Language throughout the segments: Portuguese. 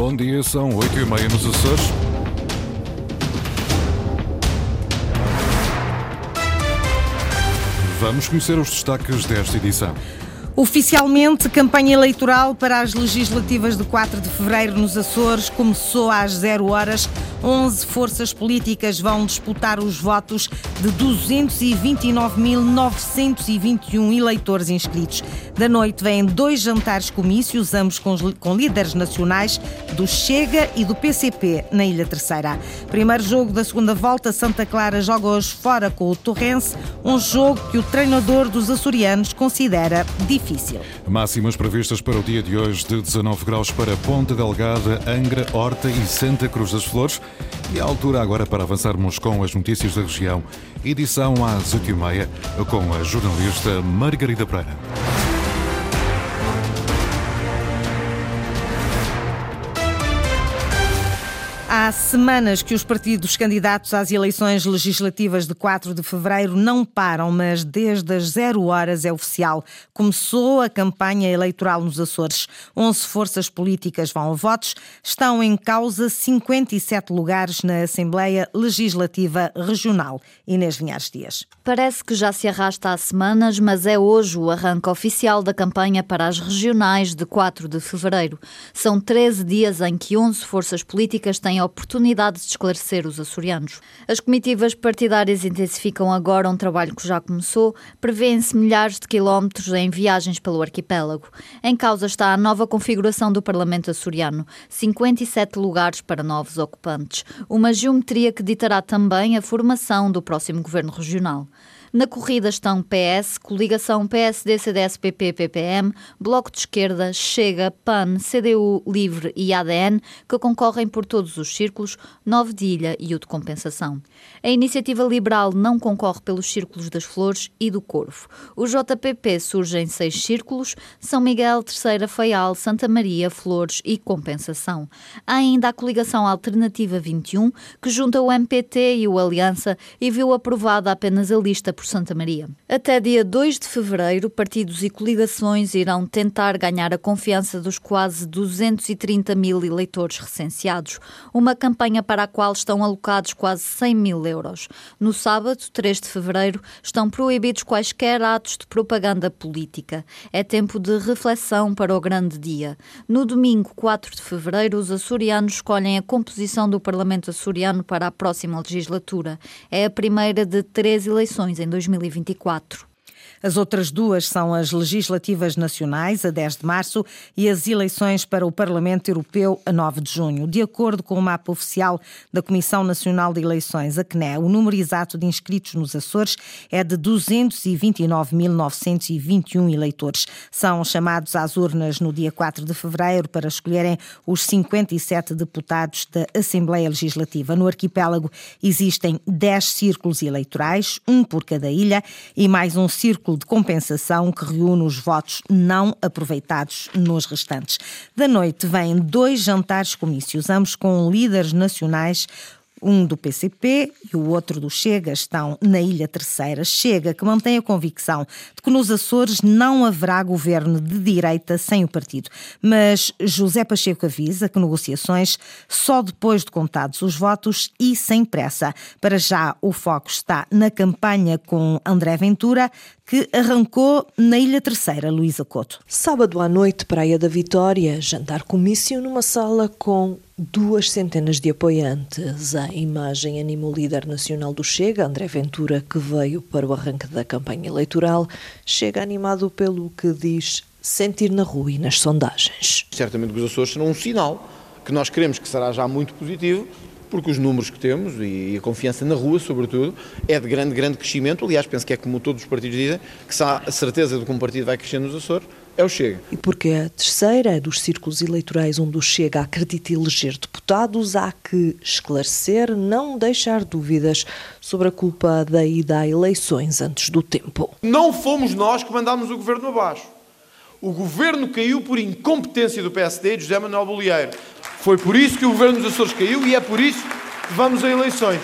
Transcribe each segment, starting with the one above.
Bom dia, são 8 e meia nos Açores. Vamos conhecer os destaques desta edição. Oficialmente, campanha eleitoral para as legislativas de 4 de fevereiro nos Açores começou às 0 horas. 11 forças políticas vão disputar os votos de 229.921 eleitores inscritos. Da noite vêm dois jantares comícios, ambos com, líderes nacionais do Chega e do PCP na Ilha Terceira. Primeiro jogo da segunda volta, Santa Clara joga hoje fora com o Torrense, um jogo que o treinador dos açorianos considera difícil. Máximas previstas para o dia de hoje de 19 graus para Ponta Delgada, Angra, Horta e Santa Cruz das Flores. E a altura agora para avançarmos com as notícias da região. Edição às 8h30 com a jornalista Margarida Pereira. Há semanas que os partidos candidatos às eleições legislativas de 4 de fevereiro não param, mas desde as zero horas é oficial. Começou a campanha eleitoral nos Açores. 11 forças políticas vão a votos. Estão em causa 57 lugares na Assembleia Legislativa Regional. Inês Vinhares Dias. Parece que já se arrasta há semanas, mas é hoje o arranque oficial da campanha para as regionais de 4 de fevereiro. São 13 dias em que 11 forças políticas têm a oportunidade de esclarecer os açorianos. As comitivas partidárias intensificam agora um trabalho que já começou, prevêem-se milhares de quilómetros em viagens pelo arquipélago. Em causa está a nova configuração do Parlamento açoriano, 57 lugares para novos ocupantes, uma geometria que ditará também a formação do próximo governo regional. Na corrida estão PS, coligação PSD, CDS, PP, PPM, Bloco de Esquerda, Chega, PAN, CDU, Livre e ADN, que concorrem por todos os círculos, Nove de Ilha e o de Compensação. A iniciativa liberal não concorre pelos círculos das Flores e do Corvo. O JPP surge em seis círculos, São Miguel, Terceira, Faial, Santa Maria, Flores e Compensação. Há ainda a coligação Alternativa 21, que junta o MPT e o Aliança e viu aprovada apenas a lista por Santa Maria. Até dia 2 de fevereiro, partidos e coligações irão tentar ganhar a confiança dos quase 230 mil eleitores recenseados, uma campanha para a qual estão alocados quase 100 mil euros. No sábado, 3 de fevereiro, estão proibidos quaisquer atos de propaganda política. É tempo de reflexão para o grande dia. No domingo, 4 de fevereiro, os açorianos escolhem a composição do Parlamento açoriano para a próxima legislatura. É a primeira de três eleições em 2024. As outras duas são as legislativas nacionais, a 10 de março, e as eleições para o Parlamento Europeu, a 9 de junho. De acordo com o mapa oficial da Comissão Nacional de Eleições, a CNE, o número exato de inscritos nos Açores é de 229.921 eleitores. São chamados às urnas no dia 4 de fevereiro para escolherem os 57 deputados da Assembleia Legislativa. No arquipélago existem 10 círculos eleitorais, um por cada ilha, e mais um círculo círculo de compensação que reúne os votos não aproveitados nos restantes. Da noite vêm dois jantares comícios, ambos com líderes nacionais um do PCP e o outro do Chega estão na Ilha Terceira. Chega que mantém a convicção de que nos Açores não haverá governo de direita sem o partido. Mas José Pacheco avisa que negociações só depois de contados os votos e sem pressa. Para já, o foco está na campanha com André Ventura, que arrancou na Ilha Terceira, Luísa Couto. Sábado à noite, Praia da Vitória, jantar comício numa sala com duas centenas de apoiantes. Imagem anima o líder nacional do Chega, André Ventura, que veio para o arranque da campanha eleitoral. Chega animado pelo que diz sentir na rua e nas sondagens. Certamente que os Açores serão um sinal que nós queremos que será já muito positivo, porque os números que temos e a confiança na rua, sobretudo, é de grande, grande crescimento. Aliás, penso que é como todos os partidos dizem, que se há a certeza de que um partido vai crescer nos Açores, é o Chega. E porque a terceira dos círculos eleitorais onde o Chega acredita eleger deputados, há que esclarecer, não deixar dúvidas sobre a culpa da ida a eleições antes do tempo. Não fomos nós que mandámos o governo abaixo. O governo caiu por incompetência do PSD e de José Manuel Bolieiro. Foi por isso que o governo dos Açores caiu e é por isso que vamos a eleições.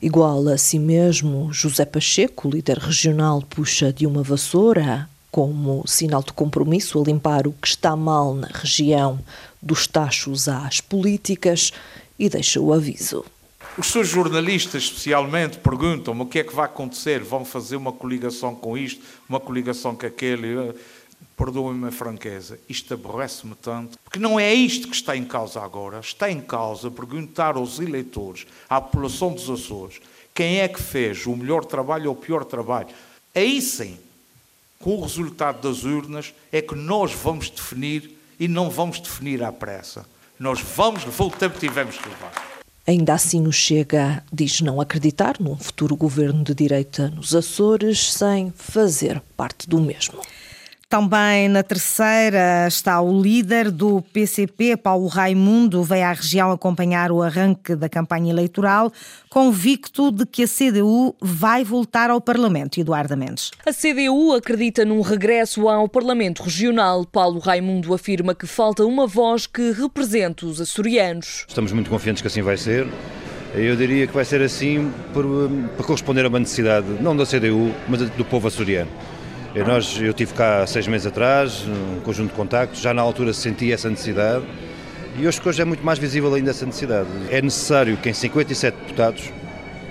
Igual a si mesmo, José Pacheco, líder regional, puxa de uma vassoura como sinal de compromisso a limpar o que está mal na região dos tachos às políticas e deixa o aviso. Os seus jornalistas, especialmente, perguntam-me o que é que vai acontecer. Vão fazer uma coligação com isto, uma coligação com aquele. Perdoem-me a franqueza, isto aborrece-me tanto, porque não é isto que está em causa agora. Está em causa perguntar aos eleitores, à população dos Açores, quem é que fez o melhor trabalho ou o pior trabalho. Aí sim, com o resultado das urnas, é que nós vamos definir e não vamos definir à pressa. Nós vamos levar o tempo que tivemos que levar. Ainda assim, o Chega diz não acreditar num futuro governo de direita nos Açores sem fazer parte do mesmo. Também na terceira está o líder do PCP, Paulo Raimundo, veio à região acompanhar o arranque da campanha eleitoral, convicto de que a CDU vai voltar ao Parlamento. Eduardo Mendes. A CDU acredita num regresso ao Parlamento Regional. Paulo Raimundo afirma que falta uma voz que represente os açorianos. Estamos muito confiantes que assim vai ser. Eu diria que vai ser assim por, para corresponder a uma necessidade, não da CDU, mas do povo açoriano. Eu, nós, eu tive cá seis meses atrás, um conjunto de contactos, já na altura senti essa necessidade e hoje, hoje é muito mais visível ainda essa necessidade. É necessário que em 57 deputados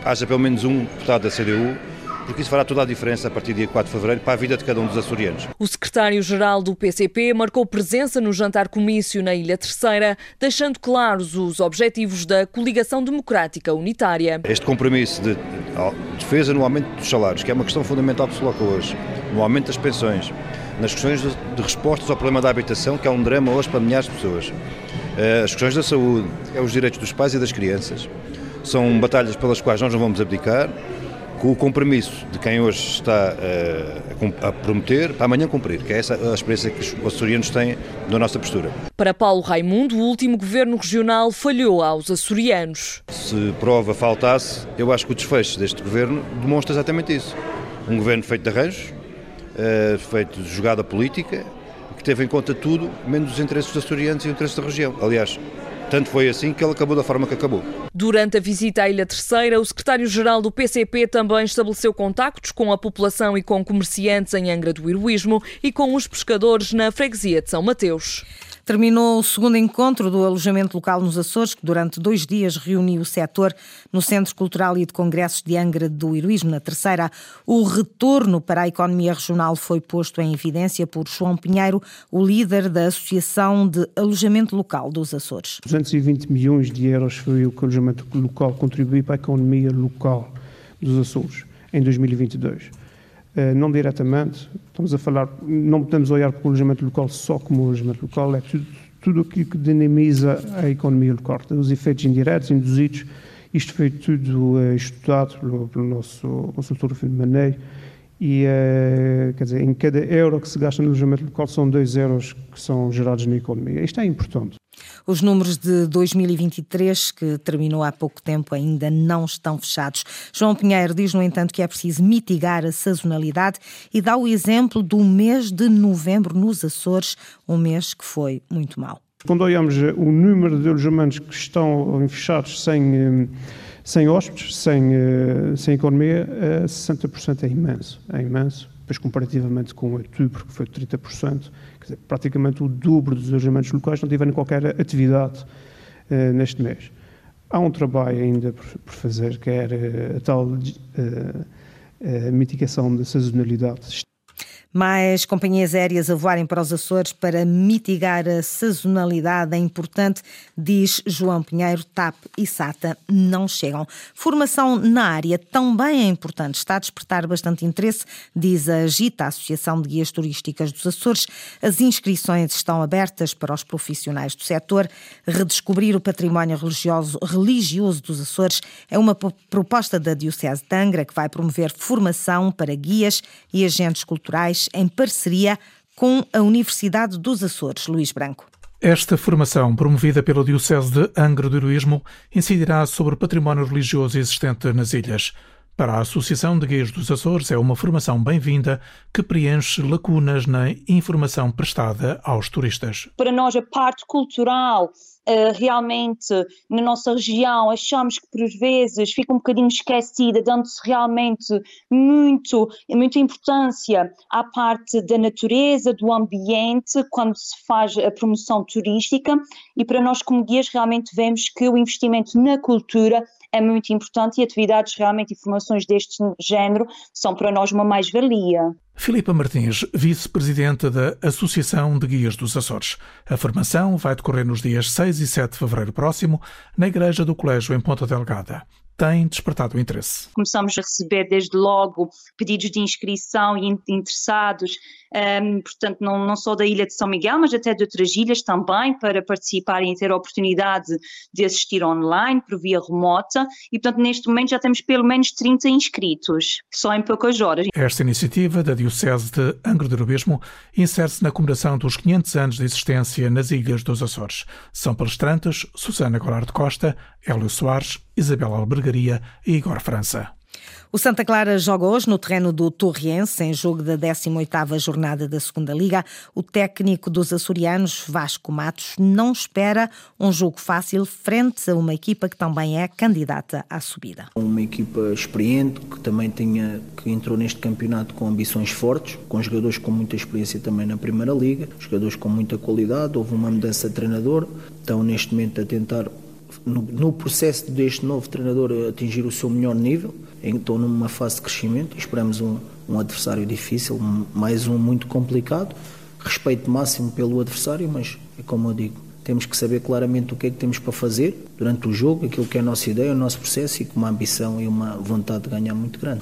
haja pelo menos um deputado da CDU porque isso fará toda a diferença a partir do dia 4 de fevereiro para a vida de cada um dos açorianos. O secretário-geral do PCP marcou presença no jantar comício na Ilha Terceira, deixando claros os objetivos da coligação democrática unitária. Este compromisso de defesa no aumento dos salários, que é uma questão fundamental que se coloca hoje, no aumento das pensões, nas questões de respostas ao problema da habitação, que é um drama hoje para milhares de pessoas, eh, as questões da saúde, é os direitos dos pais e das crianças, são batalhas pelas quais nós não vamos abdicar, com o compromisso de quem hoje está eh, a, prometer, para amanhã cumprir, que é essa a experiência que os açorianos têm da nossa postura. Para Paulo Raimundo, o último governo regional falhou aos açorianos. Se prova faltasse, eu acho que o desfecho deste governo demonstra exatamente isso. Um governo feito de arranjos, eh, feito de jogada política, que teve em conta tudo, menos os interesses açorianos e o interesse da região. Aliás, tanto foi assim que ele acabou da forma que acabou. Durante a visita à Ilha Terceira, o secretário-geral do PCP também estabeleceu contactos com a população e com comerciantes em Angra do Heroísmo e com os pescadores na freguesia de São Mateus. Terminou o segundo encontro do alojamento local nos Açores, que durante dois dias reuniu o setor no Centro Cultural e de Congressos de Angra do Heroísmo. Na terceira, o retorno para a economia regional foi posto em evidência por João Pinheiro, o líder da Associação de Alojamento Local dos Açores. 220 milhões de euros foi o que o alojamento local contribuiu para a economia local dos Açores em 2022. Eh, não diretamente, estamos a falar, não podemos olhar para o alojamento local só como alojamento local, é tudo, tudo aquilo que dinamiza a economia local, os efeitos indiretos, induzidos, isto foi tudo uh, estudado pelo, nosso consultor Fim de Maneiro, e, uh, quer dizer, em cada euro que se gasta no alojamento local são dois euros que são gerados na economia. Isto é importante. Os números de 2023, que terminou há pouco tempo, ainda não estão fechados. João Pinheiro diz, no entanto, que é preciso mitigar a sazonalidade e dá o exemplo do mês de novembro nos Açores, um mês que foi muito mau. Quando olhamos o número de alojamentos que estão fechados sem, eh, sem hóspedes, sem, eh, sem economia, 60% é imenso. É imenso, depois comparativamente com outubro, que foi 30%, dizer, praticamente o dobro dos alojamentos locais não tiveram qualquer atividade uh, neste mês. Há um trabalho ainda por, por fazer, que é uh, a tal uh, mitigação da sazonalidade mais companhias aéreas a voarem para os Açores para mitigar a sazonalidade é importante, diz João Pinheiro. TAP e SATA não chegam. Formação na área também é importante. Está a despertar bastante interesse, diz a GITA, a Associação de Guias Turísticas dos Açores. As inscrições estão abertas para os profissionais do setor. Redescobrir o património religioso, religioso dos Açores é uma proposta da Diocese de Angra que vai promover formação para guias e agentes culturais em parceria com a Universidade dos Açores, Luís Branco. Esta formação, promovida pela Diocese de Angra do Heroísmo, incidirá sobre o património religioso existente nas ilhas. Para a Associação de Guias dos Açores, é uma formação bem-vinda que preenche lacunas na informação prestada aos turistas. Para nós, a parte cultural realmente na nossa região achamos que por vezes fica um bocadinho esquecida, dando-se realmente muito, muita importância à parte da natureza, do ambiente, quando se faz a promoção turística e para nós como guias realmente vemos que o investimento na cultura é muito importante e atividades realmente e formações deste género são para nós uma mais-valia. Filipa Martins, vice-presidenta da Associação de Guias dos Açores. A formação vai decorrer nos dias 6 e 7 de fevereiro próximo, na Igreja do Colégio em Ponta Delgada tem despertado o interesse. Começamos a receber desde logo pedidos de inscrição e interessados, um, portanto, não, não só da Ilha de São Miguel, mas até de outras ilhas também, para participarem e ter a oportunidade de assistir online, por via remota, e portanto, neste momento já temos pelo menos 30 inscritos, só em poucas horas. Esta iniciativa da Diocese de Angra do Heroísmo insere-se na comemoração dos 500 anos de existência nas Ilhas dos Açores. São palestrantes Susana Goulart Costa, Hélio Soares, Isabel Albergaria e Igor França. O Santa Clara joga hoje no terreno do Torriense, em jogo da 18ª jornada da Segunda Liga. O técnico dos açorianos, Vasco Matos, não espera um jogo fácil frente a uma equipa que também é candidata à subida. Uma equipa experiente, que também tinha, que entrou neste campeonato com ambições fortes, com jogadores com muita experiência também na Primeira Liga, jogadores com muita qualidade, houve uma mudança de treinador, estão neste momento a tentar no, no, processo deste novo treinador atingir o seu melhor nível. Estou numa fase de crescimento esperamos um, um adversário difícil, mais um muito complicado. Respeito máximo pelo adversário, mas é como eu digo, temos que saber claramente o que é que temos para fazer durante o jogo, aquilo que é a nossa ideia, o nosso processo e com uma ambição e uma vontade de ganhar muito grande.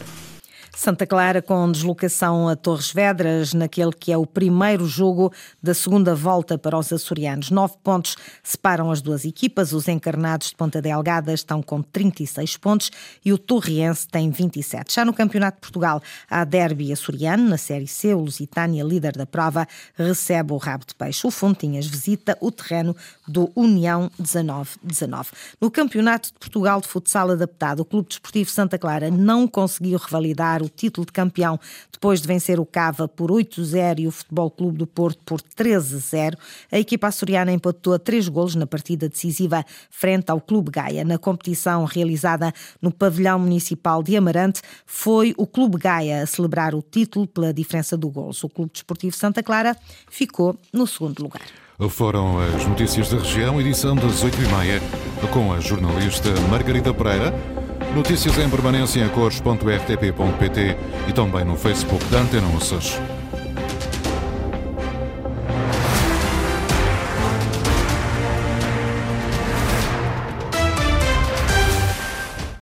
Santa Clara com deslocação a Torres Vedras, naquele que é o primeiro jogo da segunda volta para os açorianos. Nove pontos separam as duas equipas. Os encarnados de Ponta Delgada estão com 36 pontos e o Torriense tem 27. Já no Campeonato de Portugal, há derby açoriano. Na Série C, o Lusitânia, líder da prova, recebe o rabo de peixe. O Fontinhas visita o terreno do União 19-19. No Campeonato de Portugal de Futsal Adaptado, o Clube Desportivo Santa Clara não conseguiu revalidar o título de campeão depois de vencer o Cava por 8-0 e o Futebol Clube do Porto por 13-0. A equipa açoriana empatou a três golos na partida decisiva frente ao Clube Gaia. Na competição realizada no pavilhão municipal de Amarante, foi o Clube Gaia a celebrar o título pela diferença do golos. O Clube Desportivo Santa Clara ficou no segundo lugar. Foram as notícias da região, edição das 8h30, com a jornalista Margarida Pereira. Notícias em permanência em cores.rtp.pt e também no Facebook da Antena Açores.